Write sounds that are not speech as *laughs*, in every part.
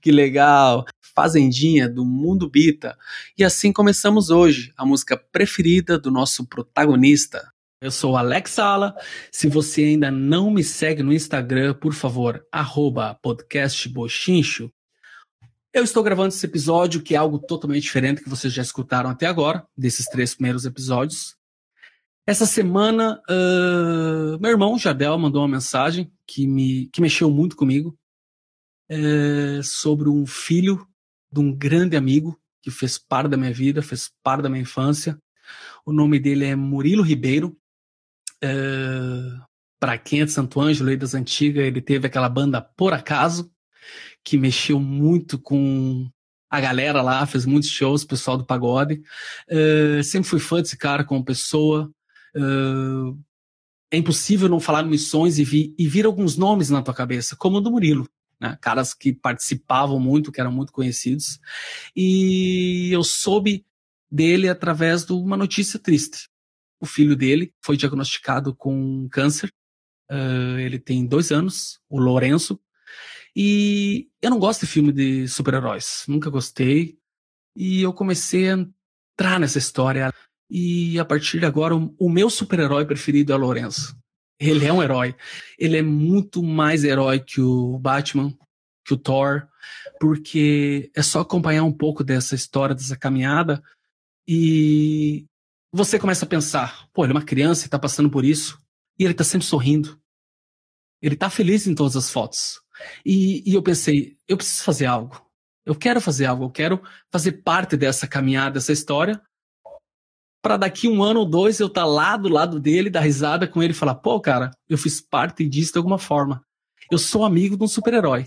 que legal! Fazendinha do Mundo Bita. E assim começamos hoje, a música preferida do nosso protagonista. Eu sou Alex Sala. Se você ainda não me segue no Instagram, por favor, arroba podcastbochincho. Eu estou gravando esse episódio, que é algo totalmente diferente que vocês já escutaram até agora, desses três primeiros episódios. Essa semana, uh, meu irmão Jardel mandou uma mensagem que, me, que mexeu muito comigo é, sobre um filho de um grande amigo que fez parte da minha vida, fez parte da minha infância. O nome dele é Murilo Ribeiro. É, Para quem é de Santo Ângelo, aí das antigas, ele teve aquela banda Por Acaso, que mexeu muito com a galera lá, fez muitos shows, pessoal do pagode. É, sempre fui fã desse cara como pessoa. Uh, é impossível não falar missões e, vi, e vir alguns nomes na tua cabeça, como o do Murilo. Né? Caras que participavam muito, que eram muito conhecidos. E eu soube dele através de uma notícia triste. O filho dele foi diagnosticado com câncer. Uh, ele tem dois anos, o Lourenço. E eu não gosto de filme de super-heróis. Nunca gostei. E eu comecei a entrar nessa história. E a partir de agora, o, o meu super-herói preferido é o Lourenço. Ele é um herói. Ele é muito mais herói que o Batman, que o Thor, porque é só acompanhar um pouco dessa história, dessa caminhada, e você começa a pensar: pô, ele é uma criança e tá passando por isso, e ele tá sempre sorrindo. Ele tá feliz em todas as fotos. E, e eu pensei: eu preciso fazer algo. Eu quero fazer algo, eu quero fazer parte dessa caminhada, dessa história, para daqui um ano ou dois eu estar tá lá do lado dele, dar risada com ele e falar: pô, cara, eu fiz parte disso de alguma forma. Eu sou amigo de um super-herói.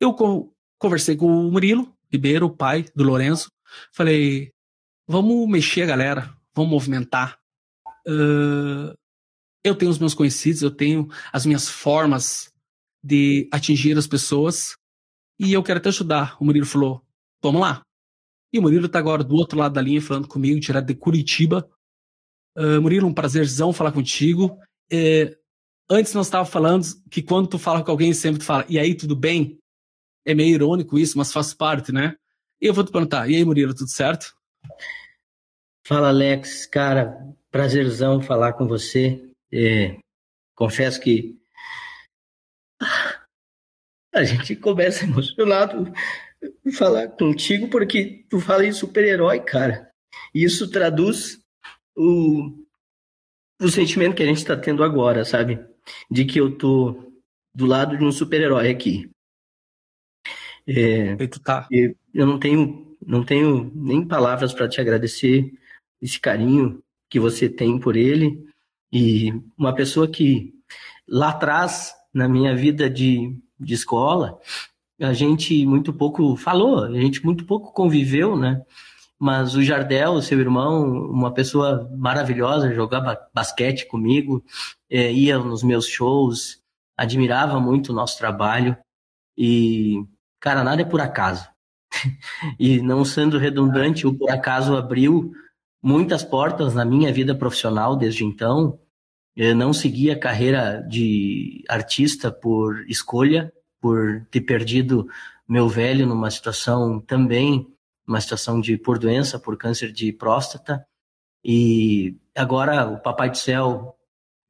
Eu co conversei com o Murilo Ribeiro, o pai do Lourenço. Falei: vamos mexer a galera, vamos movimentar. Uh, eu tenho os meus conhecidos, eu tenho as minhas formas de atingir as pessoas e eu quero te ajudar. O Murilo falou: vamos lá, e o Murilo está agora do outro lado da linha falando comigo, tirado de Curitiba. Uh, Murilo, um prazerzão falar contigo. É, antes nós estávamos falando que quando tu fala com alguém, sempre tu fala, e aí, tudo bem? É meio irônico isso, mas faz parte, né? E eu vou te perguntar, e aí, Murilo, tudo certo? Fala, Alex. Cara, prazerzão falar com você. É, confesso que a gente começa *laughs* emocionado falar contigo porque tu fala em super-herói, cara. E isso traduz o, o sentimento que a gente está tendo agora, sabe? De que eu tô do lado de um super-herói aqui. É, e tu tá. Eu não tenho, não tenho nem palavras para te agradecer esse carinho que você tem por ele e uma pessoa que lá atrás na minha vida de, de escola a gente muito pouco falou, a gente muito pouco conviveu, né? Mas o Jardel, seu irmão, uma pessoa maravilhosa, jogava basquete comigo, é, ia nos meus shows, admirava muito o nosso trabalho e, cara, nada é por acaso. *laughs* e não sendo redundante, o por acaso abriu muitas portas na minha vida profissional desde então. Eu não segui a carreira de artista por escolha, por ter perdido meu velho numa situação também, uma situação de por doença, por câncer de próstata. E agora o Papai do Céu,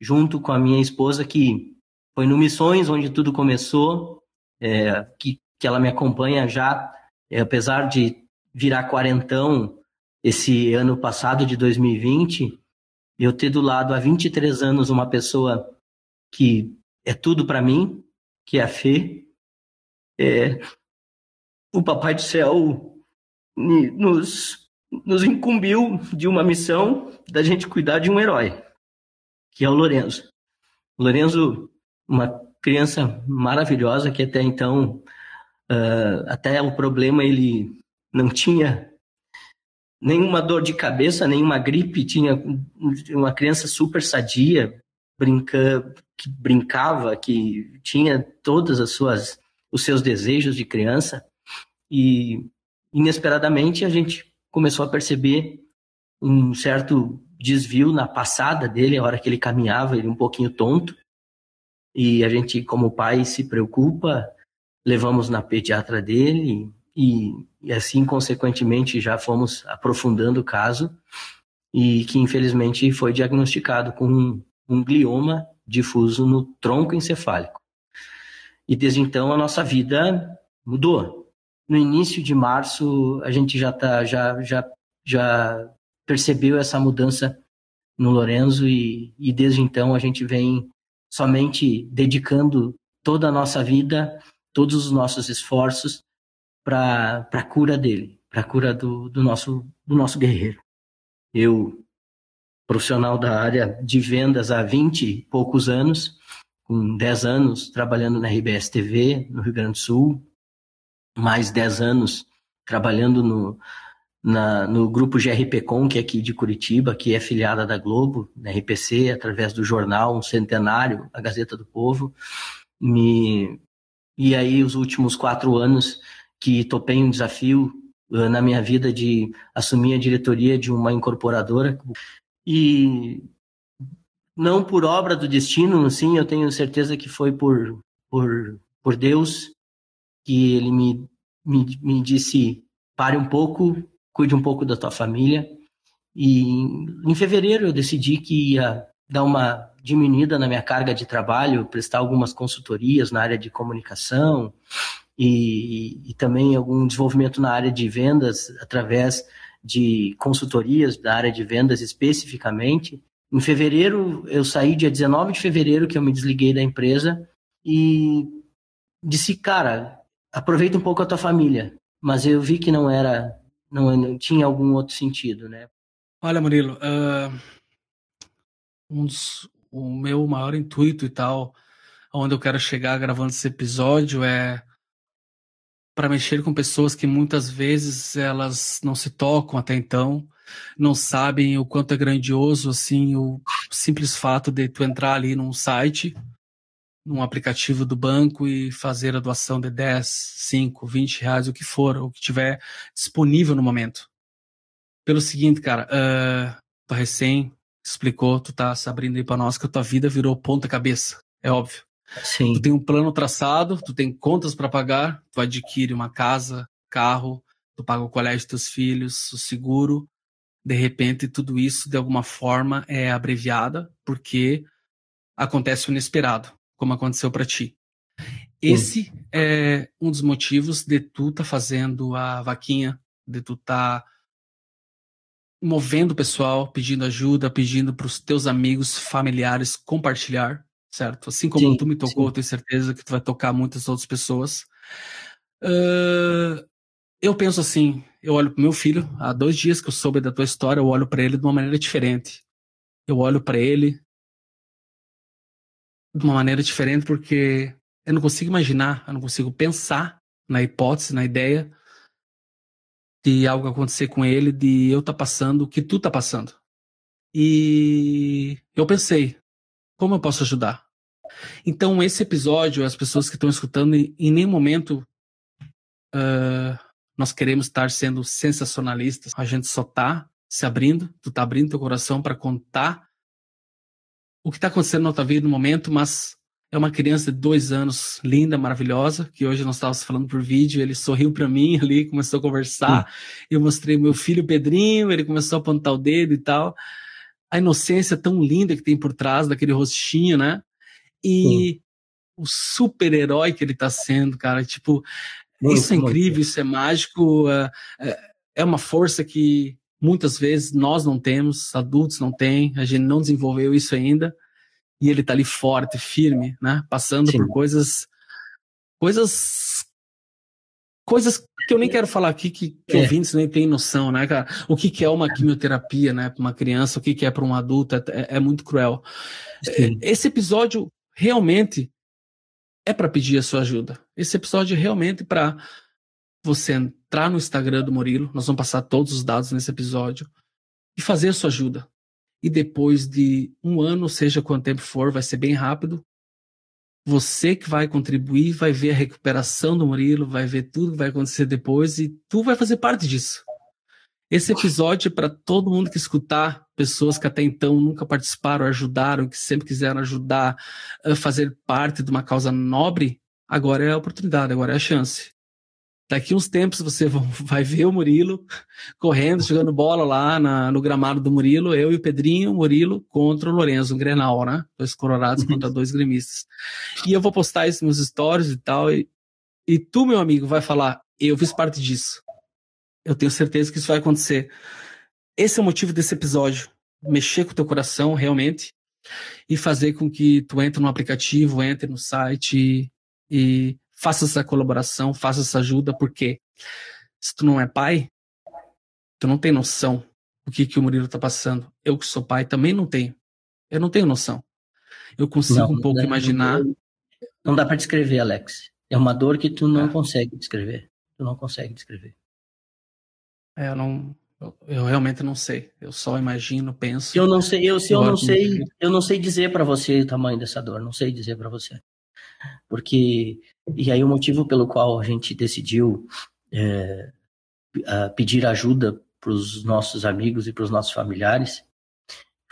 junto com a minha esposa, que foi no Missões onde tudo começou, é, que, que ela me acompanha já, é, apesar de virar quarentão esse ano passado, de 2020, eu ter do lado há 23 anos uma pessoa que é tudo para mim, que é a Fê, é, o Papai do Céu nos, nos incumbiu de uma missão da gente cuidar de um herói, que é o Lorenzo. O Lorenzo, uma criança maravilhosa que até então, uh, até o problema ele não tinha nenhuma dor de cabeça, nenhuma gripe, tinha uma criança super sadia, brinca, que brincava, que tinha todas as suas os seus desejos de criança e inesperadamente a gente começou a perceber um certo desvio na passada dele, a hora que ele caminhava, ele um pouquinho tonto. E a gente, como pai, se preocupa levamos na pediatra dele e, e assim, consequentemente, já fomos aprofundando o caso e que infelizmente foi diagnosticado com um, um glioma difuso no tronco encefálico. E desde então a nossa vida mudou. No início de março a gente já tá, já, já, já percebeu essa mudança no Lorenzo e, e desde então a gente vem somente dedicando toda a nossa vida, todos os nossos esforços para a cura dele, para a cura do, do, nosso, do nosso guerreiro. Eu, profissional da área de vendas há 20 e poucos anos, com 10 anos trabalhando na RBS TV, no Rio Grande do Sul, mais 10 anos trabalhando no, na, no grupo GRPcom, que é aqui de Curitiba, que é filiada da Globo, na RPC, através do jornal Um Centenário, a Gazeta do Povo. Me, e aí, os últimos quatro anos que topei um desafio uh, na minha vida de assumir a diretoria de uma incorporadora e não por obra do destino, sim, eu tenho certeza que foi por, por, por Deus que ele me, me, me disse: pare um pouco, cuide um pouco da tua família. E em fevereiro eu decidi que ia dar uma diminuída na minha carga de trabalho, prestar algumas consultorias na área de comunicação, e, e, também algum desenvolvimento na área de vendas através de consultorias da área de vendas especificamente. Em fevereiro, eu saí dia 19 de fevereiro que eu me desliguei da empresa e disse, cara, aproveita um pouco a tua família. Mas eu vi que não era, não, não tinha algum outro sentido, né? Olha, Murilo, uh, um dos, o meu maior intuito e tal, onde eu quero chegar gravando esse episódio é para mexer com pessoas que muitas vezes elas não se tocam até então, não sabem o quanto é grandioso assim o simples fato de tu entrar ali num site, num aplicativo do banco e fazer a doação de 10, 5, 20 reais, o que for, o que tiver disponível no momento. Pelo seguinte, cara, uh, tu recém explicou, tu tá se abrindo aí pra nós que a tua vida virou ponta cabeça, é óbvio. Sim. Tu tem um plano traçado, tu tem contas para pagar, tu adquire uma casa, carro, tu paga o colégio dos teus filhos, o seguro. De repente, tudo isso, de alguma forma, é abreviada, porque acontece o inesperado, como aconteceu para ti. Esse é um dos motivos de tu tá fazendo a vaquinha, de tu tá movendo o pessoal, pedindo ajuda, pedindo para os teus amigos, familiares compartilhar certo? Assim como sim, tu me tocou, sim. eu tenho certeza que tu vai tocar muitas outras pessoas. Uh, eu penso assim, eu olho pro meu filho, há dois dias que eu soube da tua história, eu olho para ele de uma maneira diferente. Eu olho para ele de uma maneira diferente porque eu não consigo imaginar, eu não consigo pensar na hipótese, na ideia de algo acontecer com ele, de eu estar tá passando o que tu tá passando. E eu pensei, como eu posso ajudar? Então, esse episódio, as pessoas que estão escutando, em nenhum momento uh, nós queremos estar sendo sensacionalistas. A gente só está se abrindo, tu tá abrindo teu coração para contar o que está acontecendo na tua vida no momento, mas é uma criança de dois anos, linda, maravilhosa, que hoje nós estávamos falando por vídeo, ele sorriu para mim *laughs* ali, começou a conversar, eu mostrei meu filho Pedrinho, ele começou a apontar o dedo e tal. A inocência tão linda que tem por trás daquele rostinho, né? e o super-herói que ele tá sendo, cara. Tipo, muito, isso é incrível, muito. isso é mágico. É, é, é uma força que muitas vezes nós não temos, adultos não têm, a gente não desenvolveu isso ainda. E ele tá ali forte, firme, né? Passando Sim. por coisas. Coisas. Coisas que eu nem quero falar aqui, que, que é. ouvintes nem têm noção, né, cara? O que, que é uma quimioterapia, né, para uma criança, o que, que é para um adulto, é, é, é muito cruel. Sim. Esse episódio realmente é para pedir a sua ajuda. Esse episódio é realmente para você entrar no Instagram do Murilo, nós vamos passar todos os dados nesse episódio, e fazer a sua ajuda. E depois de um ano, seja quanto tempo for, vai ser bem rápido. Você que vai contribuir, vai ver a recuperação do Murilo, vai ver tudo que vai acontecer depois e tu vai fazer parte disso. Esse episódio é para todo mundo que escutar, pessoas que até então nunca participaram, ajudaram, que sempre quiseram ajudar, fazer parte de uma causa nobre, agora é a oportunidade, agora é a chance. Daqui uns tempos você *laughs* vai ver o Murilo correndo, jogando bola lá na, no gramado do Murilo, eu e o Pedrinho, o Murilo contra o Lorenzo, um Grenal, né? Dois colorados contra dois gremistas. E eu vou postar isso nos stories e tal, e, e tu, meu amigo, vai falar, eu fiz parte disso. Eu tenho certeza que isso vai acontecer. Esse é o motivo desse episódio. Mexer com o teu coração, realmente, e fazer com que tu entre no aplicativo, entre no site e, e faça essa colaboração, faça essa ajuda, porque se tu não é pai, tu não tem noção do que, que o Murilo tá passando. Eu que sou pai também não tenho. Eu não tenho noção. Eu consigo não, um pouco não, imaginar. Não dá para descrever, Alex. É uma dor que tu não é. consegue descrever. Tu não consegue descrever. É, eu não, eu, eu, realmente não sei. Eu só imagino, penso. Eu não sei, eu, se eu não sei, eu não sei dizer para você o tamanho dessa dor, não sei dizer para você. Porque e aí o motivo pelo qual a gente decidiu é, pedir ajuda para os nossos amigos e para os nossos familiares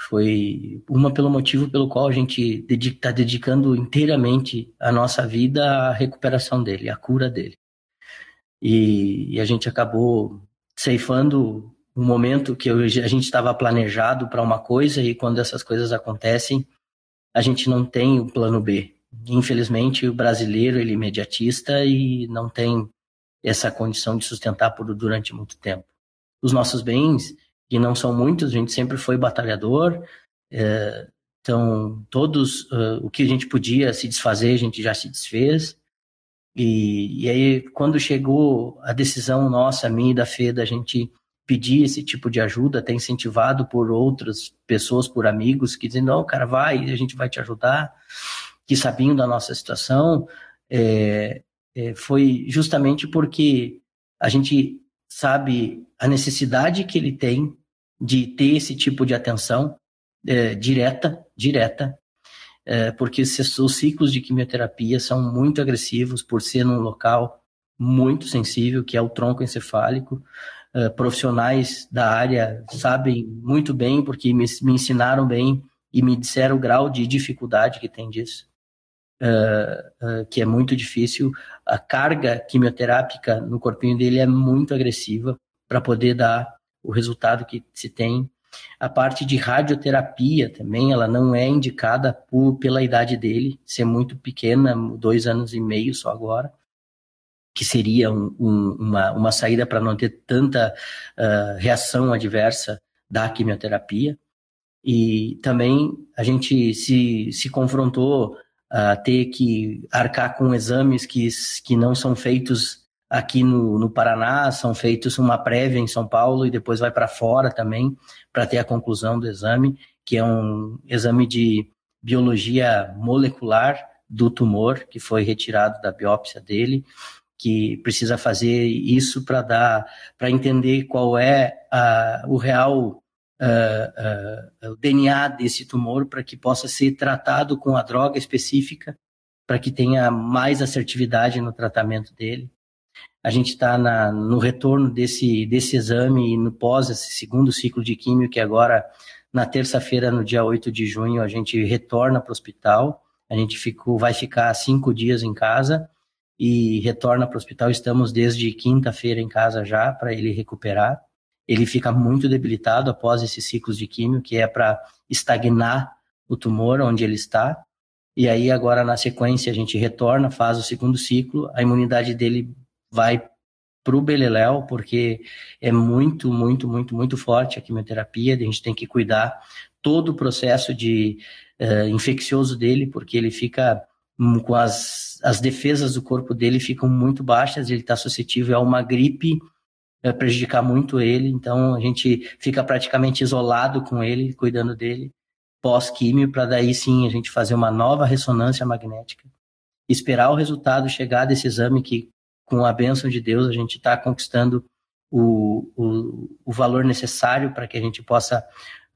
foi uma pelo motivo pelo qual a gente está dedicando inteiramente a nossa vida à recuperação dele, à cura dele. E, e a gente acabou ceifando um momento que a gente estava planejado para uma coisa e quando essas coisas acontecem, a gente não tem o plano B. Infelizmente, o brasileiro ele é imediatista e não tem essa condição de sustentar por durante muito tempo. Os nossos bens, que não são muitos, a gente sempre foi batalhador, é, então todos uh, o que a gente podia se desfazer, a gente já se desfez. E, e aí, quando chegou a decisão nossa, minha e da Fê, da gente pedir esse tipo de ajuda, até incentivado por outras pessoas, por amigos, que dizem, não, cara, vai, a gente vai te ajudar, que sabiam da nossa situação, é, é, foi justamente porque a gente sabe a necessidade que ele tem de ter esse tipo de atenção é, direta, direta, é, porque os ciclos de quimioterapia são muito agressivos por ser num local muito sensível, que é o tronco encefálico. É, profissionais da área sabem muito bem, porque me, me, ensinaram bem e me disseram o grau de dificuldade que tem disso, é, é, que é muito difícil. A carga quimioterápica no corpinho dele é muito agressiva para poder dar o resultado que se tem a parte de radioterapia também, ela não é indicada por, pela idade dele, ser muito pequena, dois anos e meio só agora, que seria um, um, uma, uma saída para não ter tanta uh, reação adversa da quimioterapia. E também a gente se, se confrontou a ter que arcar com exames que, que não são feitos aqui no, no Paraná, são feitos uma prévia em São Paulo e depois vai para fora também para ter a conclusão do exame, que é um exame de biologia molecular do tumor que foi retirado da biópsia dele, que precisa fazer isso para dar, para entender qual é a, o real uh, uh, o DNA desse tumor, para que possa ser tratado com a droga específica, para que tenha mais assertividade no tratamento dele a gente está no retorno desse, desse exame e no pós esse segundo ciclo de químio, que agora, na terça-feira, no dia 8 de junho, a gente retorna para o hospital. A gente ficou, vai ficar cinco dias em casa e retorna para o hospital. Estamos desde quinta-feira em casa já para ele recuperar. Ele fica muito debilitado após esses ciclos de químio, que é para estagnar o tumor onde ele está. E aí, agora, na sequência, a gente retorna, faz o segundo ciclo, a imunidade dele vai para o Beleléu, porque é muito, muito, muito, muito forte a quimioterapia, a gente tem que cuidar todo o processo de uh, infeccioso dele, porque ele fica um, com as, as defesas do corpo dele ficam muito baixas, ele está suscetível a uma gripe uh, prejudicar muito ele, então a gente fica praticamente isolado com ele, cuidando dele, pós-químio, para daí sim a gente fazer uma nova ressonância magnética, esperar o resultado chegar desse exame que com a bênção de Deus, a gente está conquistando o, o, o, valor necessário para que a gente possa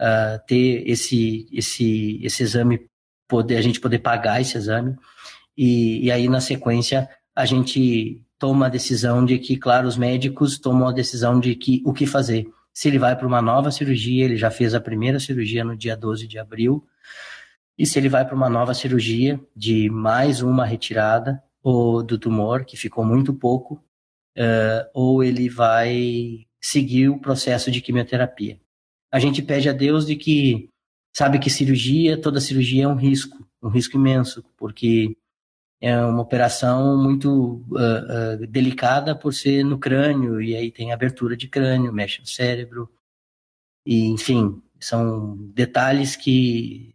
uh, ter esse, esse, esse exame, poder, a gente poder pagar esse exame. E, e aí, na sequência, a gente toma a decisão de que, claro, os médicos tomam a decisão de que o que fazer. Se ele vai para uma nova cirurgia, ele já fez a primeira cirurgia no dia 12 de abril, e se ele vai para uma nova cirurgia de mais uma retirada, ou do tumor, que ficou muito pouco, uh, ou ele vai seguir o processo de quimioterapia. A gente pede a Deus de que sabe que cirurgia, toda cirurgia é um risco, um risco imenso, porque é uma operação muito uh, uh, delicada por ser no crânio, e aí tem abertura de crânio, mexe no cérebro, e enfim, são detalhes que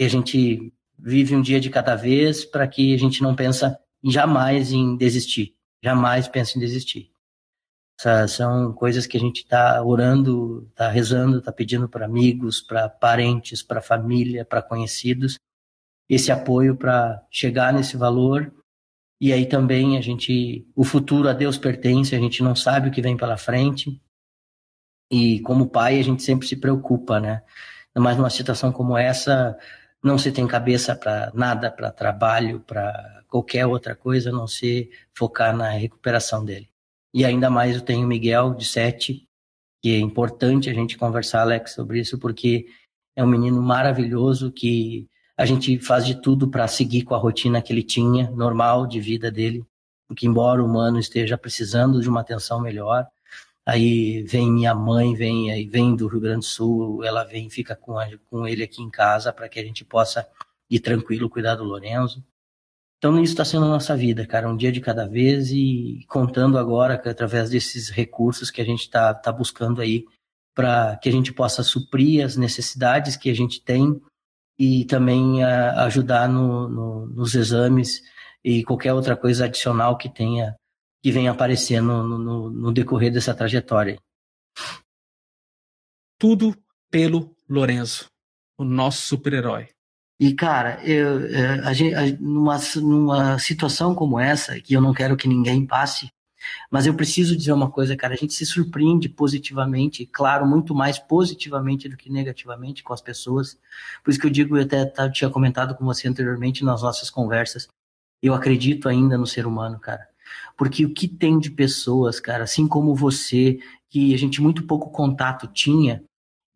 a gente vive um dia de cada vez para que a gente não pensa jamais em desistir, jamais pensa em desistir. Essas são coisas que a gente está orando, está rezando, está pedindo para amigos, para parentes, para família, para conhecidos, esse apoio para chegar nesse valor. E aí também a gente, o futuro a Deus pertence, a gente não sabe o que vem pela frente. E como pai, a gente sempre se preocupa, né? Mas numa situação como essa, não se tem cabeça para nada, para trabalho, para qualquer outra coisa, a não ser focar na recuperação dele. E ainda mais eu tenho o Miguel, de sete, que é importante a gente conversar, Alex, sobre isso, porque é um menino maravilhoso que a gente faz de tudo para seguir com a rotina que ele tinha, normal de vida dele, porque embora o humano esteja precisando de uma atenção melhor, aí vem minha mãe, vem aí vem do Rio Grande do Sul, ela vem fica com, a, com ele aqui em casa para que a gente possa ir tranquilo cuidar do Lorenzo. Então isso está sendo a nossa vida, cara, um dia de cada vez e contando agora que, através desses recursos que a gente está tá buscando aí para que a gente possa suprir as necessidades que a gente tem e também a, ajudar no, no, nos exames e qualquer outra coisa adicional que tenha que venha aparecer no, no, no decorrer dessa trajetória. Tudo pelo Lorenzo, o nosso super-herói. E, cara, eu, é, a gente, a, numa, numa situação como essa, que eu não quero que ninguém passe, mas eu preciso dizer uma coisa, cara, a gente se surpreende positivamente, claro, muito mais positivamente do que negativamente com as pessoas. Por isso que eu digo, eu até tá, tinha comentado com você anteriormente nas nossas conversas, eu acredito ainda no ser humano, cara. Porque o que tem de pessoas, cara, assim como você, que a gente muito pouco contato tinha,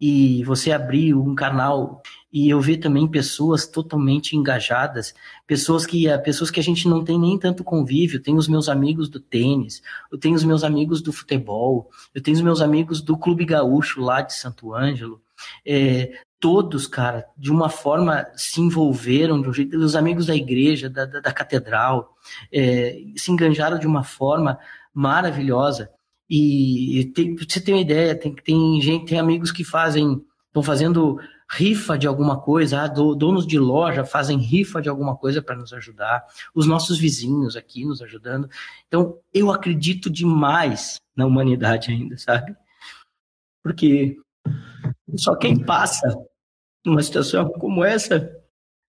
e você abrir um canal e eu ver também pessoas totalmente engajadas, pessoas que eh, pessoas que a gente não tem nem tanto convívio. Tenho os meus amigos do tênis, eu tenho os meus amigos do futebol, eu tenho os meus amigos do Clube Gaúcho lá de Santo Ângelo. É, todos, cara, de uma forma se envolveram de um jeito, os amigos da igreja, da, da, da catedral, é, se enganjaram de uma forma maravilhosa. E tem, você tem uma ideia, tem, tem gente, tem amigos que fazem, estão fazendo rifa de alguma coisa, ah, donos de loja fazem rifa de alguma coisa para nos ajudar, os nossos vizinhos aqui nos ajudando. Então, eu acredito demais na humanidade ainda, sabe? Porque só quem passa numa situação como essa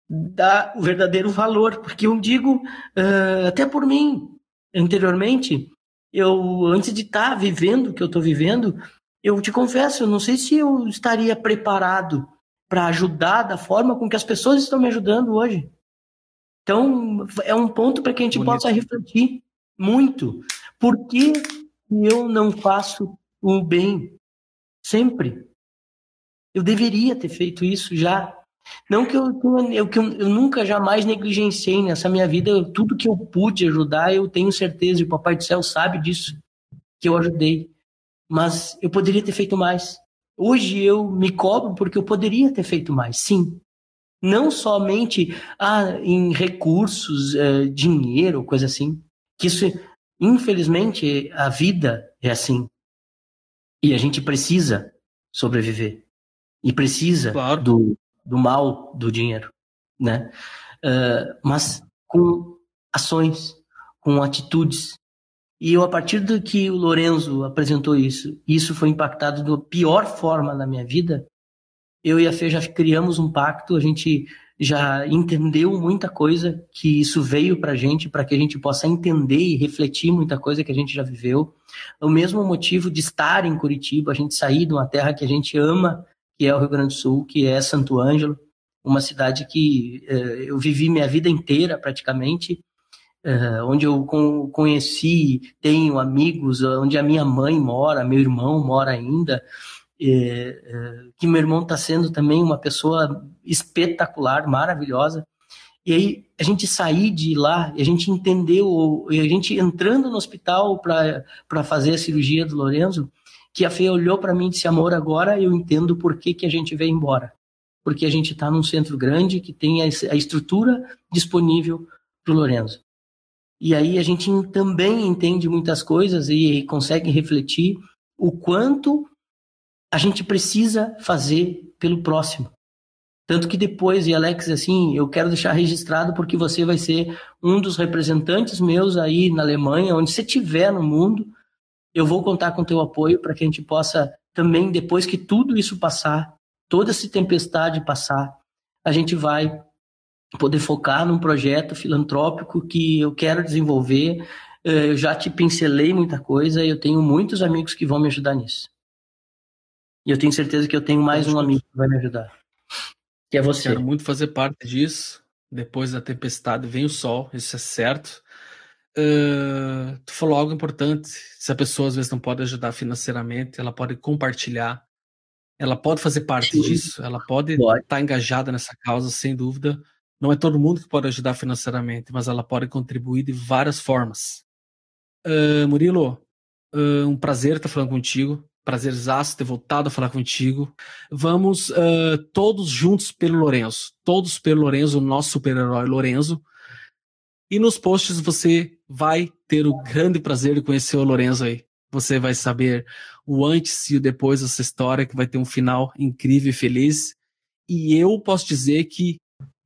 dá o verdadeiro valor, porque eu digo, uh, até por mim, anteriormente, eu antes de estar tá vivendo o que eu estou vivendo, eu te confesso, eu não sei se eu estaria preparado para ajudar da forma com que as pessoas estão me ajudando hoje. Então, é um ponto para que a gente Bonito. possa refletir muito. Por que eu não faço o bem sempre? Eu deveria ter feito isso já. Não que eu, eu, que eu, eu nunca jamais negligenciei nessa minha vida, eu, tudo que eu pude ajudar, eu tenho certeza, e o Papai do Céu sabe disso, que eu ajudei. Mas eu poderia ter feito mais. Hoje eu me cobro porque eu poderia ter feito mais, sim. Não somente ah, em recursos, uh, dinheiro, coisa assim. Que isso, infelizmente, a vida é assim. E a gente precisa sobreviver. E precisa claro. do, do mal do dinheiro, né? Uh, mas com ações, com atitudes. E eu, a partir do que o Lorenzo apresentou isso, isso foi impactado da pior forma na minha vida, eu e a Fê já criamos um pacto, a gente já entendeu muita coisa que isso veio para a gente, para que a gente possa entender e refletir muita coisa que a gente já viveu. O mesmo motivo de estar em Curitiba, a gente sair de uma terra que a gente ama que é o Rio Grande do Sul, que é Santo Ângelo, uma cidade que uh, eu vivi minha vida inteira praticamente, uh, onde eu com, conheci, tenho amigos, onde a minha mãe mora, meu irmão mora ainda, uh, que meu irmão está sendo também uma pessoa espetacular, maravilhosa, E aí a gente sair de lá, a gente entendeu, a gente entrando no hospital para fazer a cirurgia do Lorenzo, que a Fê olhou para mim e disse: Amor, agora eu entendo por que, que a gente veio embora. Porque a gente está num centro grande que tem a, estrutura disponível para o Lorenzo. E aí a gente também entende muitas coisas e consegue refletir o quanto a gente precisa fazer pelo próximo. Tanto que depois, e Alex, assim, eu quero deixar registrado porque você vai ser um dos representantes meus aí na Alemanha, onde você estiver no mundo, eu vou contar com teu apoio para que a gente possa também, depois que tudo isso passar, toda essa tempestade passar, a gente vai poder focar num projeto filantrópico que eu quero desenvolver. Eh, eu já te pincelei muita coisa e eu tenho muitos amigos que vão me ajudar nisso. E eu tenho certeza que eu tenho mais um amigo que vai me ajudar que é você. Quero muito fazer parte disso. Depois da tempestade vem o sol, isso é certo. Uh, tu falou algo importante. Se a pessoa às vezes não pode ajudar financeiramente, ela pode compartilhar. Ela pode fazer parte Sim. disso. Ela pode estar tá engajada nessa causa, sem dúvida. Não é todo mundo que pode ajudar financeiramente, mas ela pode contribuir de várias formas. Uh, Murilo, uh, um prazer estar falando contigo prazerzaço ter voltado a falar contigo. Vamos todos juntos pelo Lorenzo. Todos pelo Lorenzo, o nosso super-herói Lorenzo. E nos posts você vai ter o grande prazer de conhecer o Lorenzo aí. Você vai saber o antes e o depois dessa história, que vai ter um final incrível e feliz. E eu posso dizer que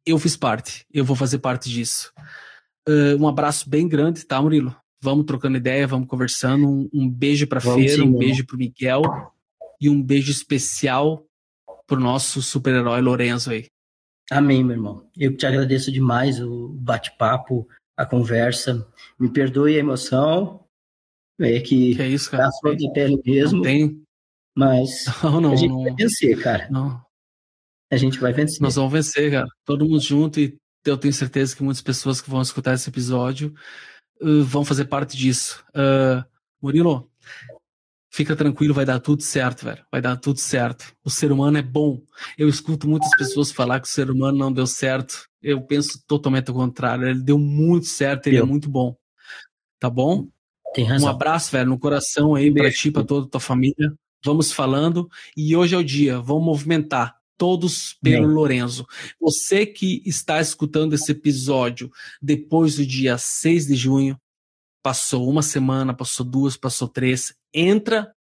eu fiz parte. Eu vou fazer parte disso. Uh, um abraço bem grande, tá, Murilo? Vamos trocando ideia, vamos conversando. Um, um beijo para Feira, um beijo para Miguel e um beijo especial pro nosso super-herói Lorenzo aí. Amém, meu irmão. Eu te agradeço demais o bate-papo, a conversa. Me perdoe a emoção. É que, que é isso, cara? Tá de pele mesmo. Não tem. Mas *laughs* não, não, a gente não, vai vencer, cara. Não. A gente vai vencer. Nós vamos vencer, cara. Todo mundo junto e eu tenho certeza que muitas pessoas que vão escutar esse episódio uh, vão fazer parte disso. Uh, Murilo, fica tranquilo, vai dar tudo certo, velho. Vai dar tudo certo. O ser humano é bom. Eu escuto muitas pessoas falar que o ser humano não deu certo. Eu penso totalmente ao contrário. Ele deu muito certo, ele é muito bom. Tá bom? Tem razão. Um abraço, velho, no coração aí para ti, para toda a tua família. Vamos falando. E hoje é o dia. Vamos movimentar todos pelo Bem. Lorenzo. Você que está escutando esse episódio depois do dia 6 de junho, passou uma semana, passou duas, passou três, entra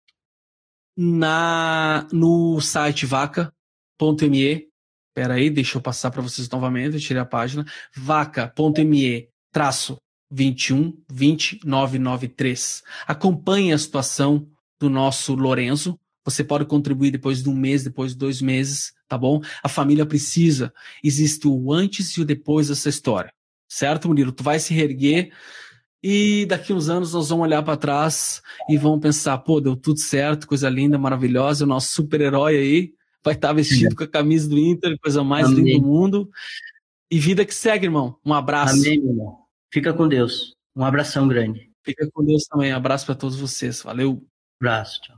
na no site vaca.me. Espera aí, deixa eu passar para vocês novamente, eu tirei a página. vaca.me traço 21 20993. Acompanhe a situação do nosso Lorenzo. Você pode contribuir depois de um mês, depois de dois meses tá bom? A família precisa. Existe o antes e o depois dessa história. Certo, Murilo? Tu vai se reerguer e daqui uns anos nós vamos olhar para trás e vamos pensar, pô, deu tudo certo, coisa linda, maravilhosa, o nosso super-herói aí vai estar tá vestido Sim. com a camisa do Inter, coisa mais Amém. linda do mundo. E vida que segue, irmão. Um abraço. Amém, irmão. Fica com Deus. Um abração grande. Fica com Deus também. Abraço para todos vocês. Valeu. Abraço. Tchau.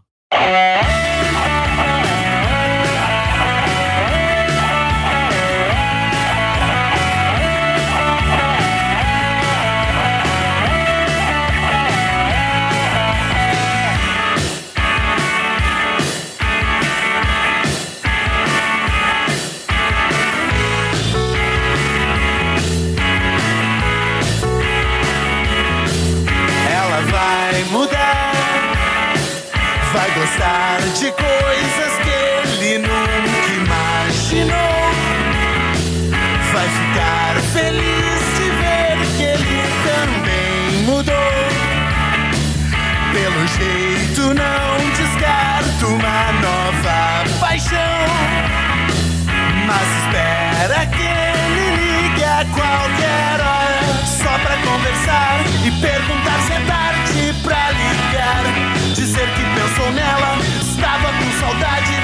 vai mudar. Vai gostar de coisas que ele nunca imaginou. Vai ficar feliz de ver que ele também mudou. Pelo jeito, não descarto uma nova paixão. Mas espera que ele ligue a qualquer hora só pra conversar e perguntar ser que pensou nela. Estava com saudade